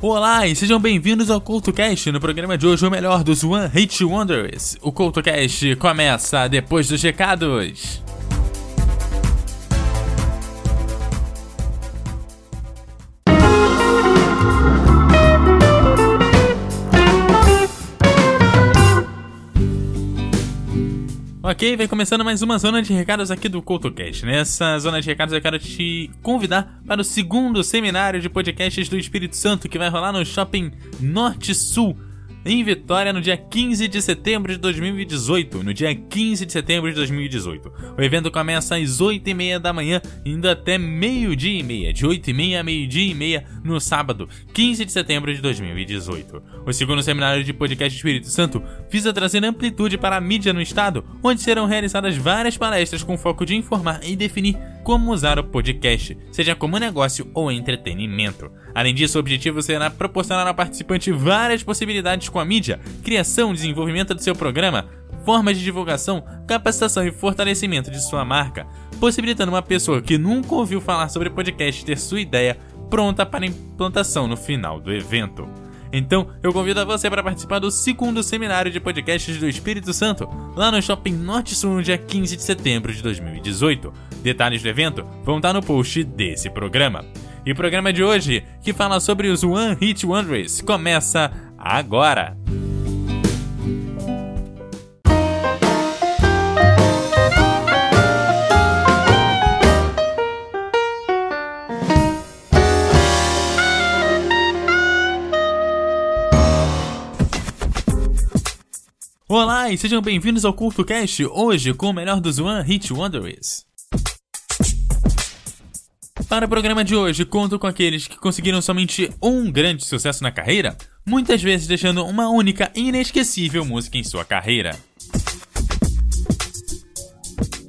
Olá e sejam bem-vindos ao CultoCast. No programa de hoje, o melhor dos One Hit Wonders. O CultoCast começa depois dos recados. Ok, vem começando mais uma zona de recados aqui do CoutoCast. Nessa zona de recados eu quero te convidar para o segundo seminário de podcasts do Espírito Santo que vai rolar no Shopping Norte Sul em Vitória no dia 15 de setembro de 2018. No dia 15 de setembro de 2018. O evento começa às 8h30 da manhã, indo até meio-dia e meia. De 8h30 a meio-dia e meia no sábado, 15 de setembro de 2018. O segundo seminário de podcast Espírito Santo visa trazer amplitude para a mídia no estado, onde serão realizadas várias palestras com foco de informar e definir como usar o podcast, seja como negócio ou entretenimento. Além disso, o objetivo será proporcionar ao participante várias possibilidades com a mídia, criação e desenvolvimento do seu programa, formas de divulgação, capacitação e fortalecimento de sua marca, possibilitando uma pessoa que nunca ouviu falar sobre podcast ter sua ideia pronta para implantação no final do evento. Então, eu convido a você para participar do segundo seminário de podcasts do Espírito Santo, lá no Shopping Norte Sul, no dia 15 de setembro de 2018. Detalhes do evento vão estar no post desse programa. E o programa de hoje, que fala sobre os One Hit Wonders, começa agora! Olá e sejam bem-vindos ao CultoCast, hoje com o melhor dos One Hit Wonders. Para o programa de hoje, conto com aqueles que conseguiram somente um grande sucesso na carreira, muitas vezes deixando uma única e inesquecível música em sua carreira.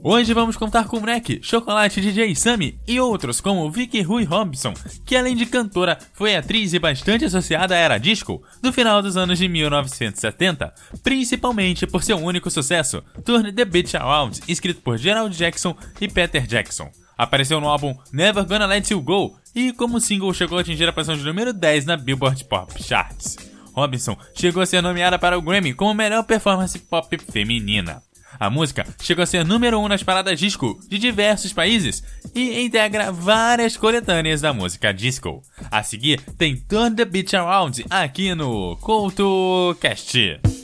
Hoje vamos contar com Breck, Chocolate DJ Sammy e outros como Vicky Rui Robson, que além de cantora, foi atriz e bastante associada à era disco do final dos anos de 1970, principalmente por seu único sucesso, Turn the Beach Around, escrito por Gerald Jackson e Peter Jackson. Apareceu no álbum Never Gonna Let You Go e como single chegou a atingir a posição de número 10 na Billboard Pop Charts. Robinson chegou a ser nomeada para o Grammy como melhor performance pop feminina. A música chegou a ser número 1 um nas paradas disco de diversos países e integra várias coletâneas da música disco. A seguir tem Turn the Beach Around aqui no CoutoCast. Turn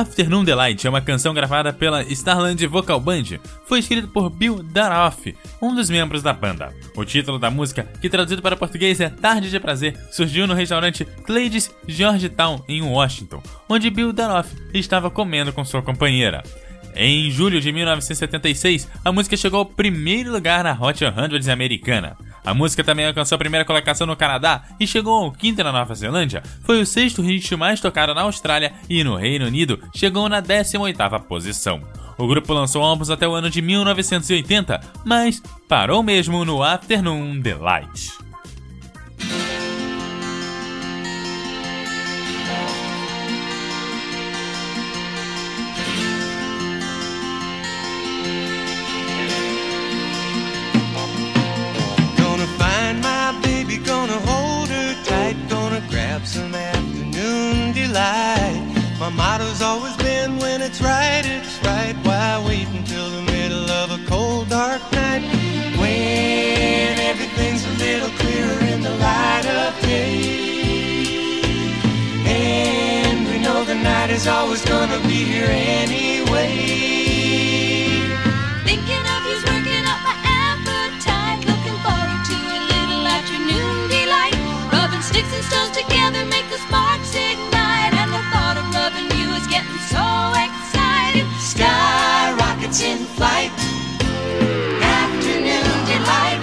Afternoon Delight é uma canção gravada pela Starland Vocal Band. Foi escrita por Bill Daroff, um dos membros da banda. O título da música, que traduzido para português é Tarde de Prazer, surgiu no restaurante Clay's Georgetown, em Washington, onde Bill Daroff estava comendo com sua companheira. Em julho de 1976, a música chegou ao primeiro lugar na Hot 100 americana. A música também alcançou a primeira colocação no Canadá e chegou ao quinto na Nova Zelândia. Foi o sexto hit mais tocado na Austrália e no Reino Unido chegou na 18ª posição. O grupo lançou álbuns até o ano de 1980, mas parou mesmo no Afternoon Delight. Motto's always been when it's right, it's right. Why wait until the middle of a cold, dark night? When everything's a little clearer in the light of day. And we know the night is always gonna be here anyway. In flight. Afternoon delight.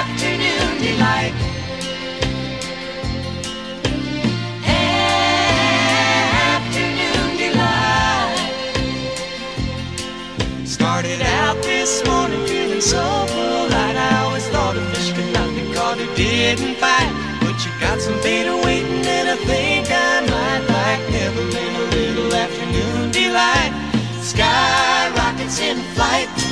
Afternoon delight. Afternoon delight. Started out this morning feeling so polite. I always thought a fish could not be caught who didn't bite. But you got some beta waiting, and I think Sky rockets in flight.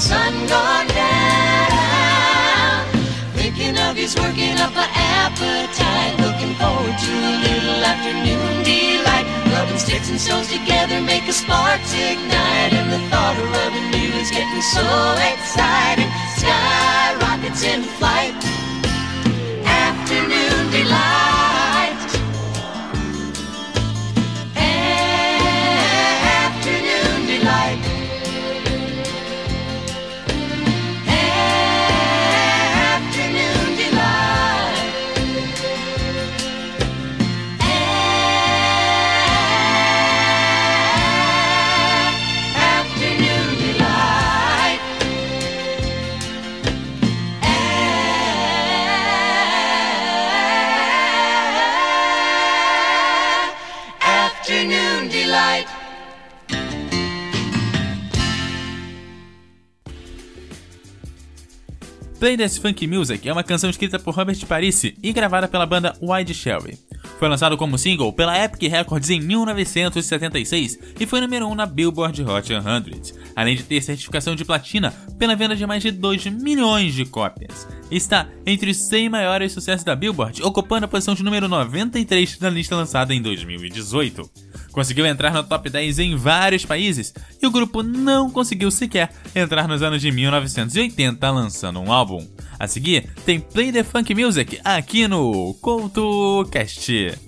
Sun gone down. Thinking of you's working up an appetite. Looking forward to a little afternoon delight. Rubbing sticks and stones together make a sparks ignite. And the thought of rubbing you is getting so exciting. Sky rockets in flight. Afternoon delight. Play This Funk Music é uma canção escrita por Robert Parisi e gravada pela banda Wide Sherry. Foi lançado como single pela Epic Records em 1976 e foi número 1 na Billboard Hot 100, além de ter certificação de platina pela venda de mais de 2 milhões de cópias. Está entre os 100 maiores sucessos da Billboard, ocupando a posição de número 93 na lista lançada em 2018. Conseguiu entrar no top 10 em vários países e o grupo não conseguiu sequer entrar nos anos de 1980 lançando um álbum. A seguir, tem Play the Funk Music aqui no CoutoCast.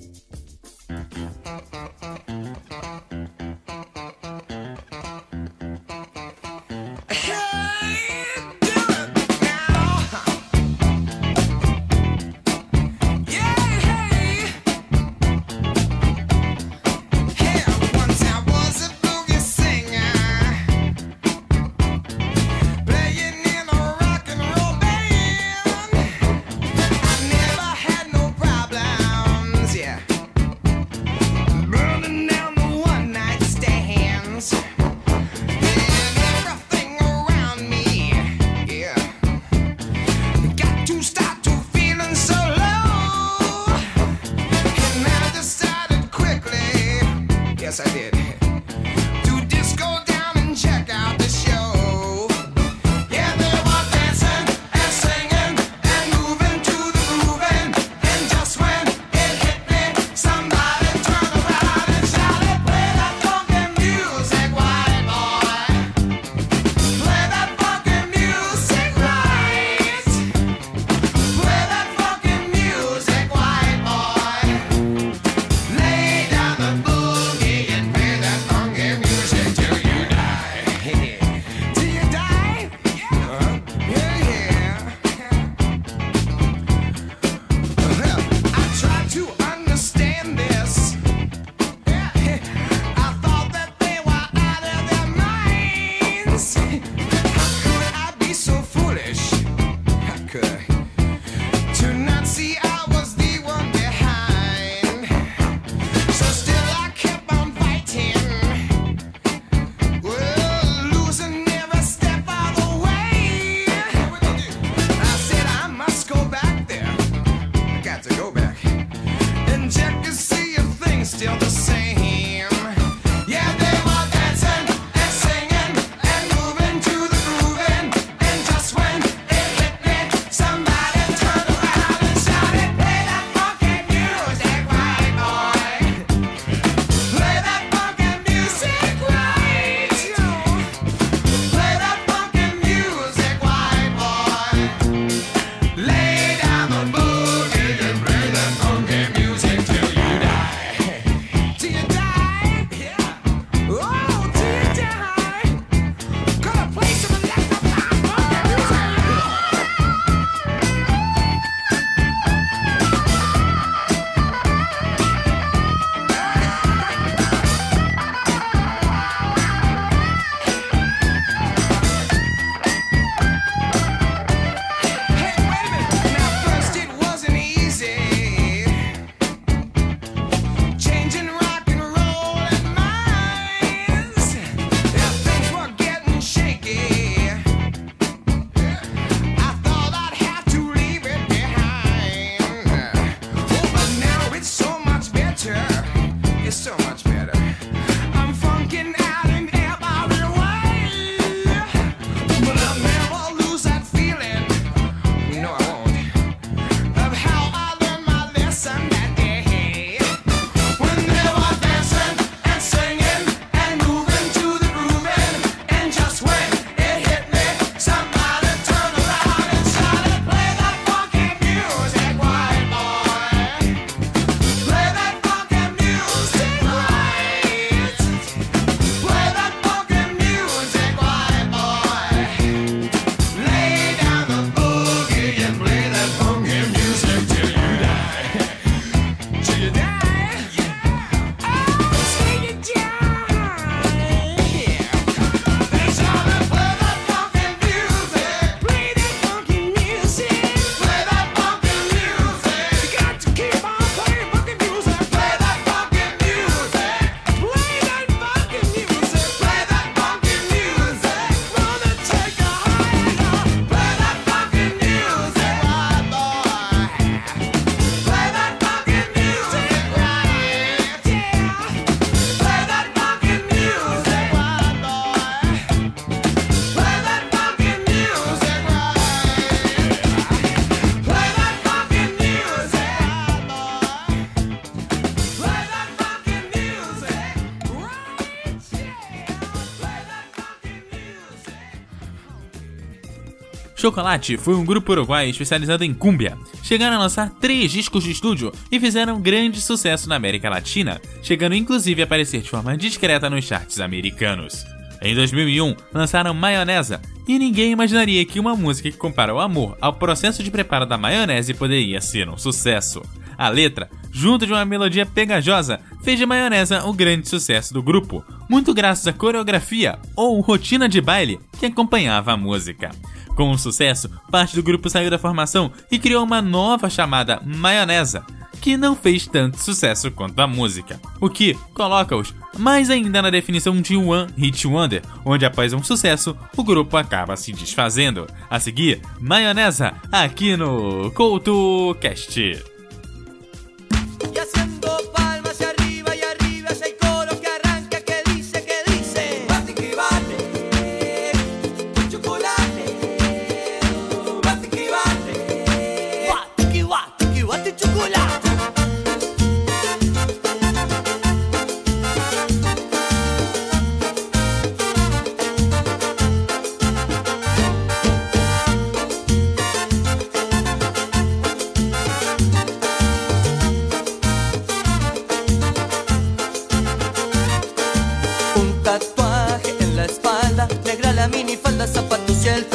Chocolate foi um grupo uruguaio especializado em cúmbia. Chegaram a lançar três discos de estúdio e fizeram grande sucesso na América Latina, chegando inclusive a aparecer de forma discreta nos charts americanos. Em 2001, lançaram Maionesa, e ninguém imaginaria que uma música que compara o amor ao processo de preparo da maionese poderia ser um sucesso. A letra, junto de uma melodia pegajosa, fez de Maionesa o grande sucesso do grupo, muito graças à coreografia ou rotina de baile que acompanhava a música. Com o sucesso, parte do grupo saiu da formação e criou uma nova chamada Maionesa, que não fez tanto sucesso quanto a música, o que coloca-os mais ainda na definição de One Hit Wonder, onde após um sucesso, o grupo acaba se desfazendo. A seguir, Maionesa, aqui no CoutoCast. La minifalda, zapatos y el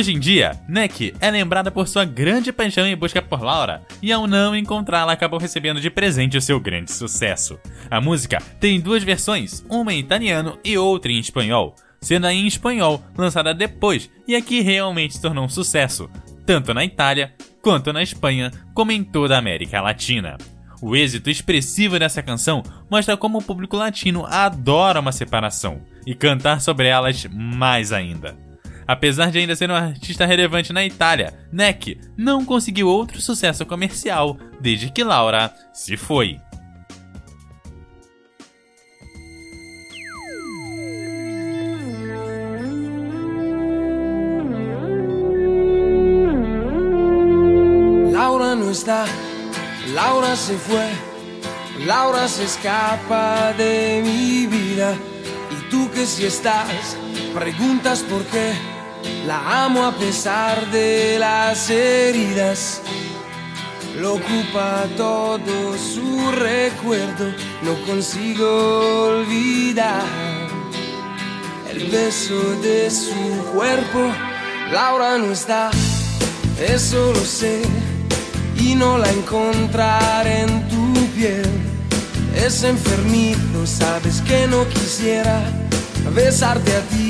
Hoje em dia, Neck é lembrada por sua grande paixão em busca por Laura, e ao não encontrá-la acabou recebendo de presente o seu grande sucesso. A música tem duas versões, uma em italiano e outra em espanhol, sendo a em espanhol lançada depois e aqui realmente se tornou um sucesso, tanto na Itália quanto na Espanha, como em toda a América Latina. O êxito expressivo dessa canção mostra como o público latino adora uma separação e cantar sobre elas mais ainda. Apesar de ainda ser um artista relevante na Itália, Neck não conseguiu outro sucesso comercial desde que Laura se foi. Laura no está, Laura se fue, Laura se escapa de mi vida. Y tú que si estás, preguntas por qué. La amo a pesar de las heridas. Lo ocupa todo su recuerdo, no consigo olvidar el beso de su cuerpo. Laura no está, eso lo sé, y no la encontraré en tu piel. Es enfermizo, sabes que no quisiera besarte a ti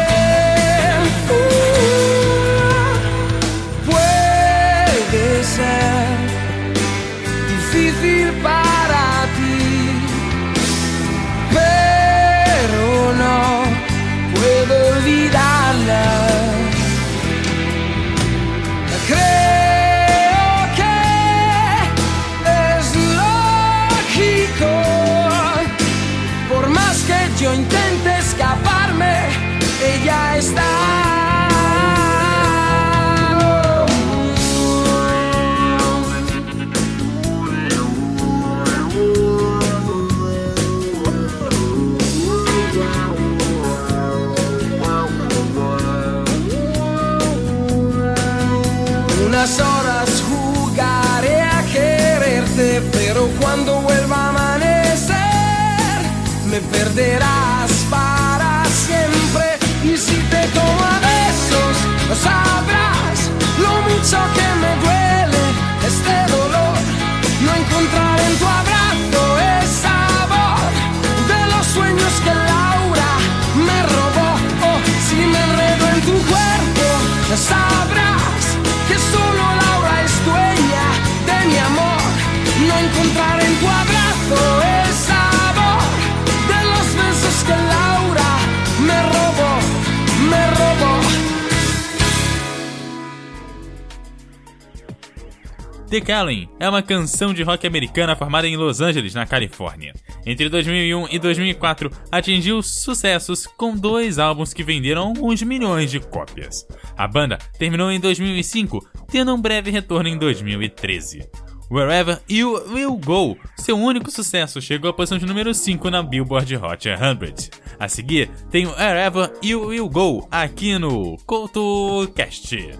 The Calling é uma canção de rock americana formada em Los Angeles, na Califórnia. Entre 2001 e 2004, atingiu sucessos com dois álbuns que venderam alguns milhões de cópias. A banda terminou em 2005, tendo um breve retorno em 2013. Wherever You Will Go, seu único sucesso, chegou à posição de número 5 na Billboard Hot 100. A seguir, tem Wherever You Will Go aqui no CoutoCast.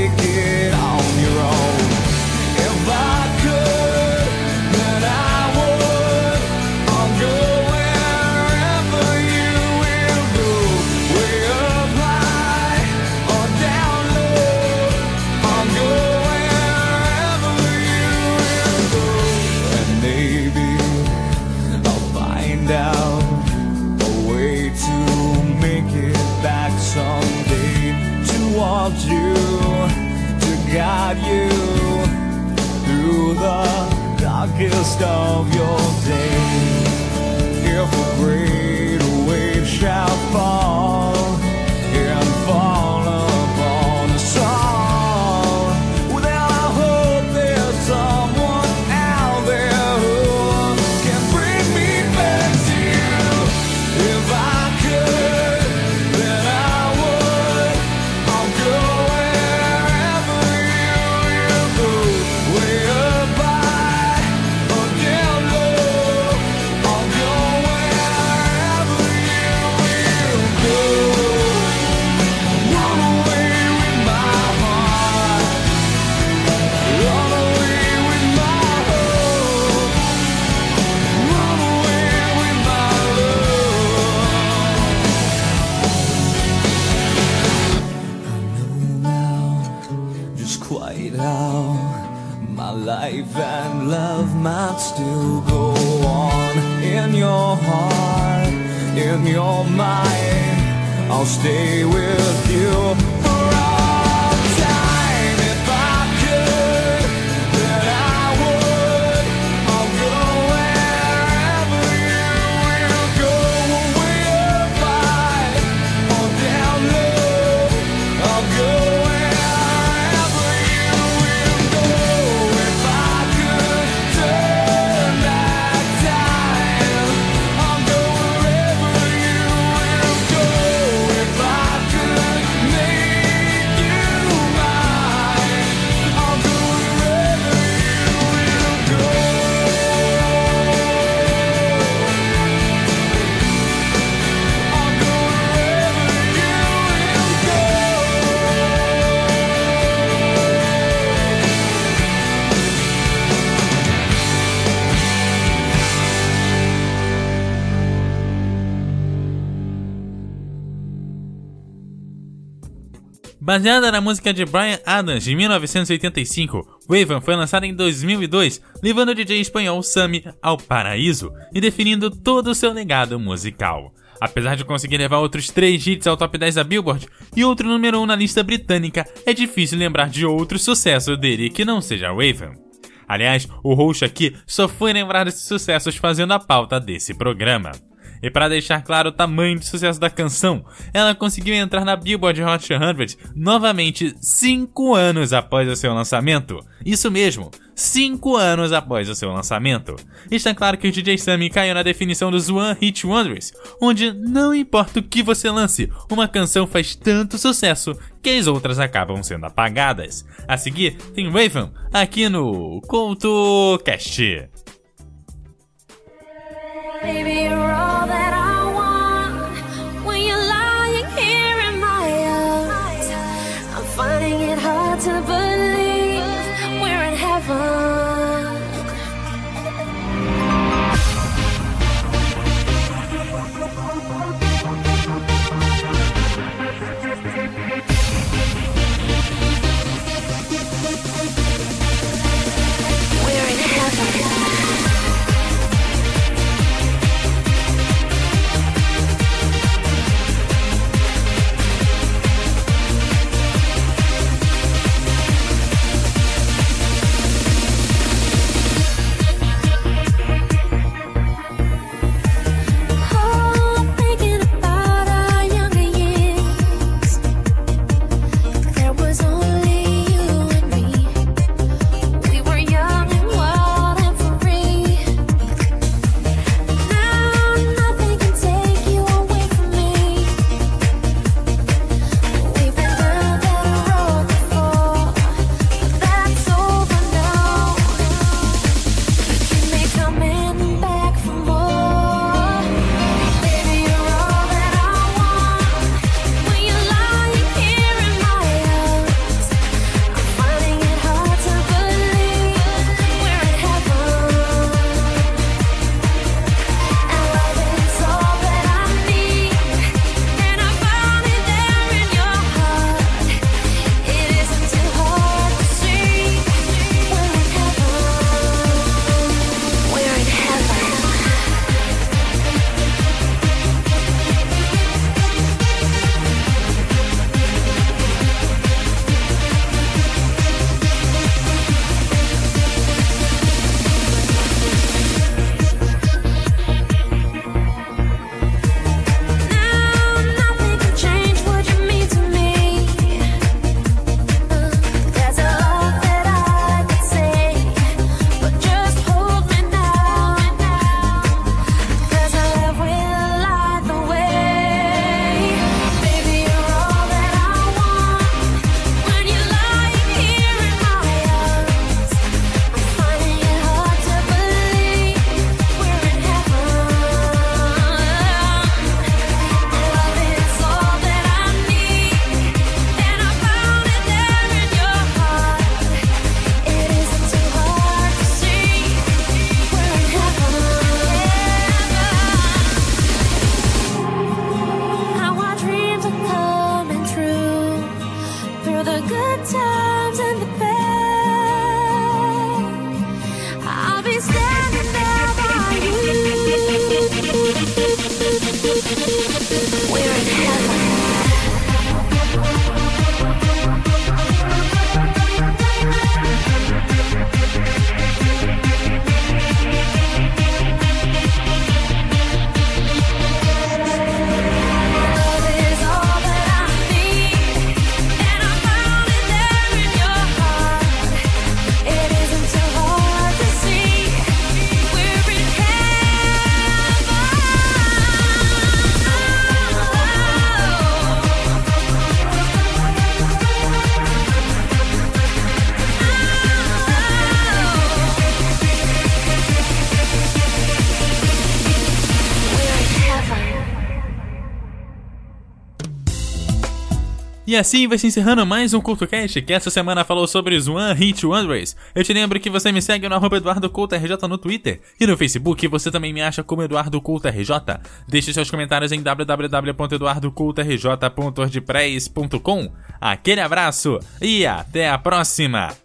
stay with Baseada na música de Brian Adams de 1985, Waven foi lançada em 2002, levando o DJ espanhol Sammy ao paraíso e definindo todo o seu legado musical. Apesar de conseguir levar outros três hits ao top 10 da Billboard e outro número 1 na lista britânica, é difícil lembrar de outro sucesso dele que não seja Waven. Aliás, o roxo aqui só foi lembrar desses sucessos fazendo a pauta desse programa. E para deixar claro o tamanho de sucesso da canção, ela conseguiu entrar na Billboard Hot 100 novamente 5 anos após o seu lançamento. Isso mesmo, 5 anos após o seu lançamento. Está claro que o DJ Sammy caiu na definição dos One Hit Wonders, onde não importa o que você lance, uma canção faz tanto sucesso que as outras acabam sendo apagadas. A seguir, tem Raven aqui no CoutoCast. E assim vai se encerrando mais um CultoCast, que essa semana falou sobre One Hit Wonders. Eu te lembro que você me segue no arroba EduardoCultoRJ no Twitter e no Facebook você também me acha como EduardoCultoRJ. Deixe seus comentários em www.eduardocultorj.wordpress.com. Aquele abraço e até a próxima!